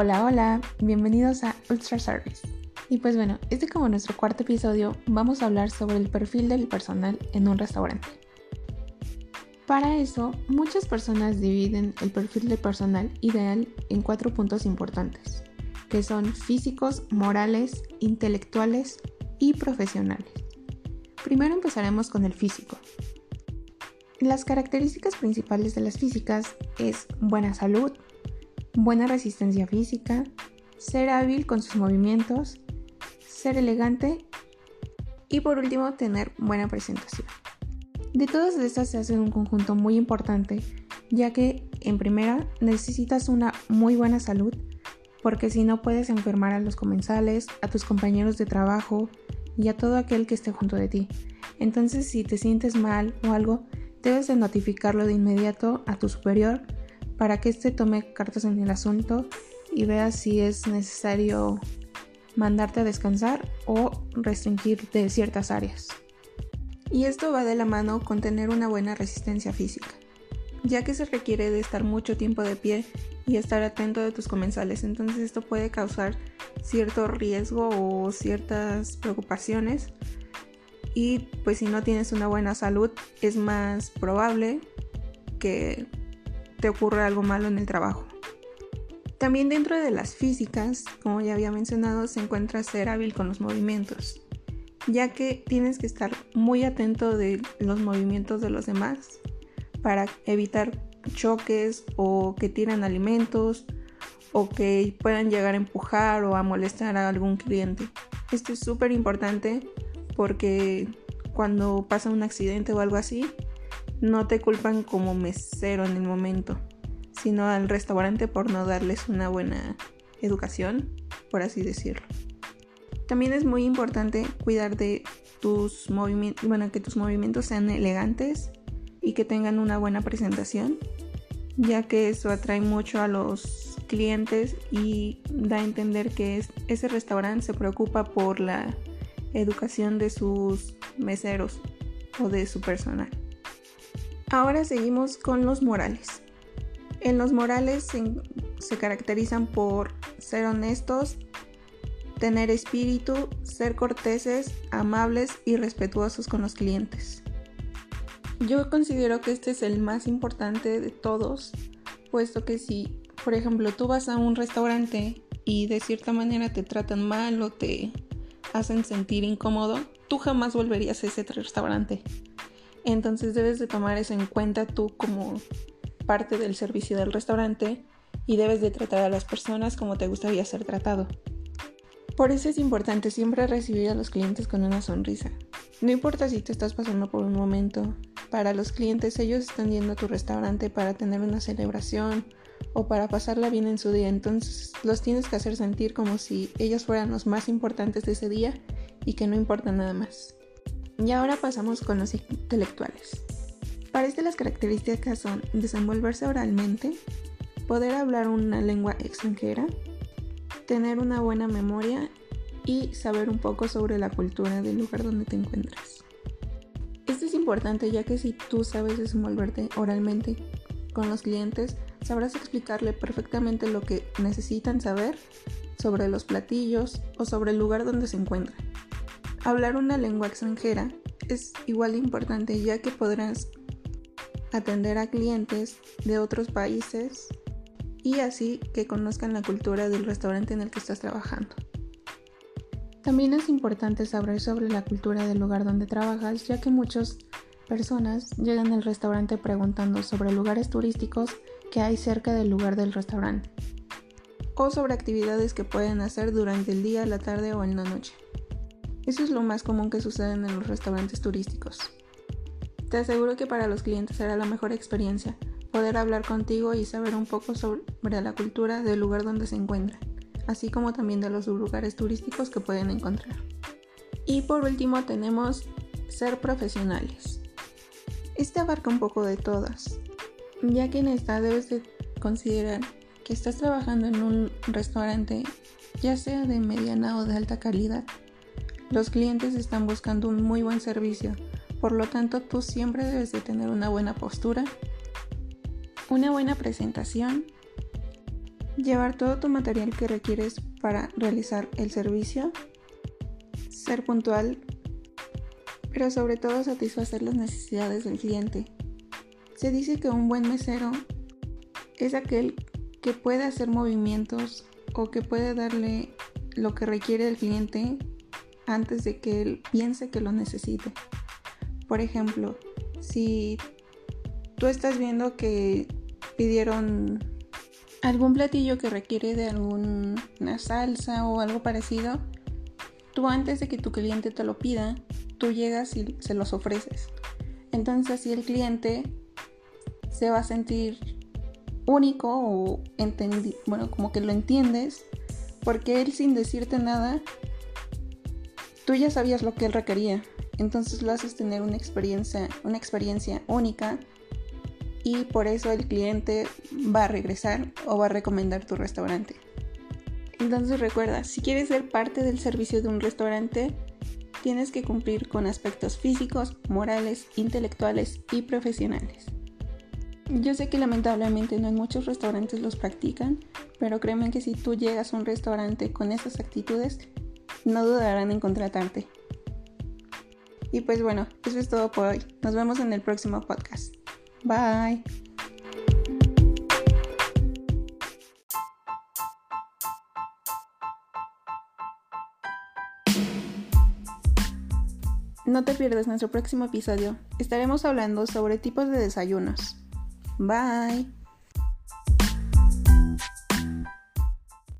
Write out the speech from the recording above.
Hola, hola, bienvenidos a Ultra Service. Y pues bueno, este como nuestro cuarto episodio vamos a hablar sobre el perfil del personal en un restaurante. Para eso, muchas personas dividen el perfil del personal ideal en cuatro puntos importantes, que son físicos, morales, intelectuales y profesionales. Primero empezaremos con el físico. Las características principales de las físicas es buena salud, buena resistencia física, ser hábil con sus movimientos, ser elegante y por último tener buena presentación. De todas estas se hace un conjunto muy importante, ya que en primera necesitas una muy buena salud, porque si no puedes enfermar a los comensales, a tus compañeros de trabajo y a todo aquel que esté junto de ti. Entonces si te sientes mal o algo, debes de notificarlo de inmediato a tu superior para que éste tome cartas en el asunto y vea si es necesario mandarte a descansar o restringir de ciertas áreas. Y esto va de la mano con tener una buena resistencia física, ya que se requiere de estar mucho tiempo de pie y estar atento de tus comensales, entonces esto puede causar cierto riesgo o ciertas preocupaciones y pues si no tienes una buena salud es más probable que te ocurre algo malo en el trabajo. También dentro de las físicas, como ya había mencionado, se encuentra ser hábil con los movimientos, ya que tienes que estar muy atento de los movimientos de los demás para evitar choques o que tiran alimentos o que puedan llegar a empujar o a molestar a algún cliente. Esto es súper importante porque cuando pasa un accidente o algo así, no te culpan como mesero en el momento, sino al restaurante por no darles una buena educación, por así decirlo. También es muy importante cuidar de tus movimientos, bueno, que tus movimientos sean elegantes y que tengan una buena presentación, ya que eso atrae mucho a los clientes y da a entender que ese restaurante se preocupa por la educación de sus meseros o de su personal. Ahora seguimos con los morales. En los morales se, caracterizan por ser honestos, tener espíritu, ser corteses, amables y respetuosos con los clientes. Yo considero que este es el más importante de todos, puesto que si, por ejemplo, tú vas a un restaurante y de cierta manera te tratan mal o te hacen sentir incómodo, tú jamás volverías a ese restaurante. Entonces debes de tomar eso en cuenta tú como parte del servicio del restaurante y debes de tratar a las personas como te gustaría ser tratado. Por eso es importante siempre recibir a los clientes con una sonrisa. No importa si te estás pasando por un momento, para los clientes ellos están yendo a tu restaurante para tener una celebración o para pasarla bien en su día, entonces los tienes que hacer sentir como si ellos fueran los más importantes de ese día y que no importa nada más. Y ahora pasamos con los intelectuales. Para este las características son desenvolverse oralmente, poder hablar una lengua extranjera, tener una buena memoria y saber un poco sobre la cultura del lugar donde te encuentras. Esto es importante ya que si tú sabes desenvolverte oralmente con los clientes, sabrás explicarle perfectamente lo que necesitan saber sobre los platillos o sobre el lugar donde se encuentran. Hablar una lengua extranjera es igual de importante ya que podrás atender a clientes de otros países y así que conozcan la cultura del restaurante en el que estás trabajando. También es importante saber sobre la cultura del lugar donde trabajas ya que muchas personas llegan al restaurante preguntando sobre lugares turísticos que hay cerca del lugar del restaurante o sobre actividades que pueden hacer durante el día, la tarde o en la noche. Eso es lo más común que sucede en los restaurantes turísticos. Te aseguro que para los clientes será la mejor experiencia poder hablar contigo y saber un poco sobre la cultura del lugar donde se encuentran, así como también de los lugares turísticos que pueden encontrar. Y por último tenemos ser profesionales. Este abarca un poco de todas, ya que en esta debes de considerar que estás trabajando en un restaurante, ya sea de mediana o de alta calidad, los clientes están buscando un muy buen servicio, por lo tanto tú siempre debes de tener una buena postura, una buena presentación, llevar todo tu material que requieres para realizar el servicio, ser puntual, pero sobre todo satisfacer las necesidades del cliente. Se dice que un buen mesero es aquel que puede hacer movimientos o que puede darle lo que requiere el cliente antes de que él piense que lo necesite. Por ejemplo, si tú estás viendo que pidieron algún platillo que requiere de alguna salsa o algo parecido, tú antes de que tu cliente te lo pida, tú llegas y se los ofreces. Entonces así el cliente se va a sentir único o bueno, como que lo entiendes, porque él sin decirte nada, tú ya sabías lo que él requería. Entonces lo haces tener una experiencia, una experiencia única y por eso el cliente va a regresar o va a recomendar tu restaurante. Entonces recuerda, si quieres ser parte del servicio de un restaurante, tienes que cumplir con aspectos físicos, morales, intelectuales y profesionales. Yo sé que lamentablemente no en muchos restaurantes los practican, pero créeme que si tú llegas a un restaurante con esas actitudes, no dudarán en contratarte. Y pues bueno, eso es todo por hoy. Nos vemos en el próximo podcast. Bye. No te pierdas nuestro próximo episodio. Estaremos hablando sobre tipos de desayunos. Bye.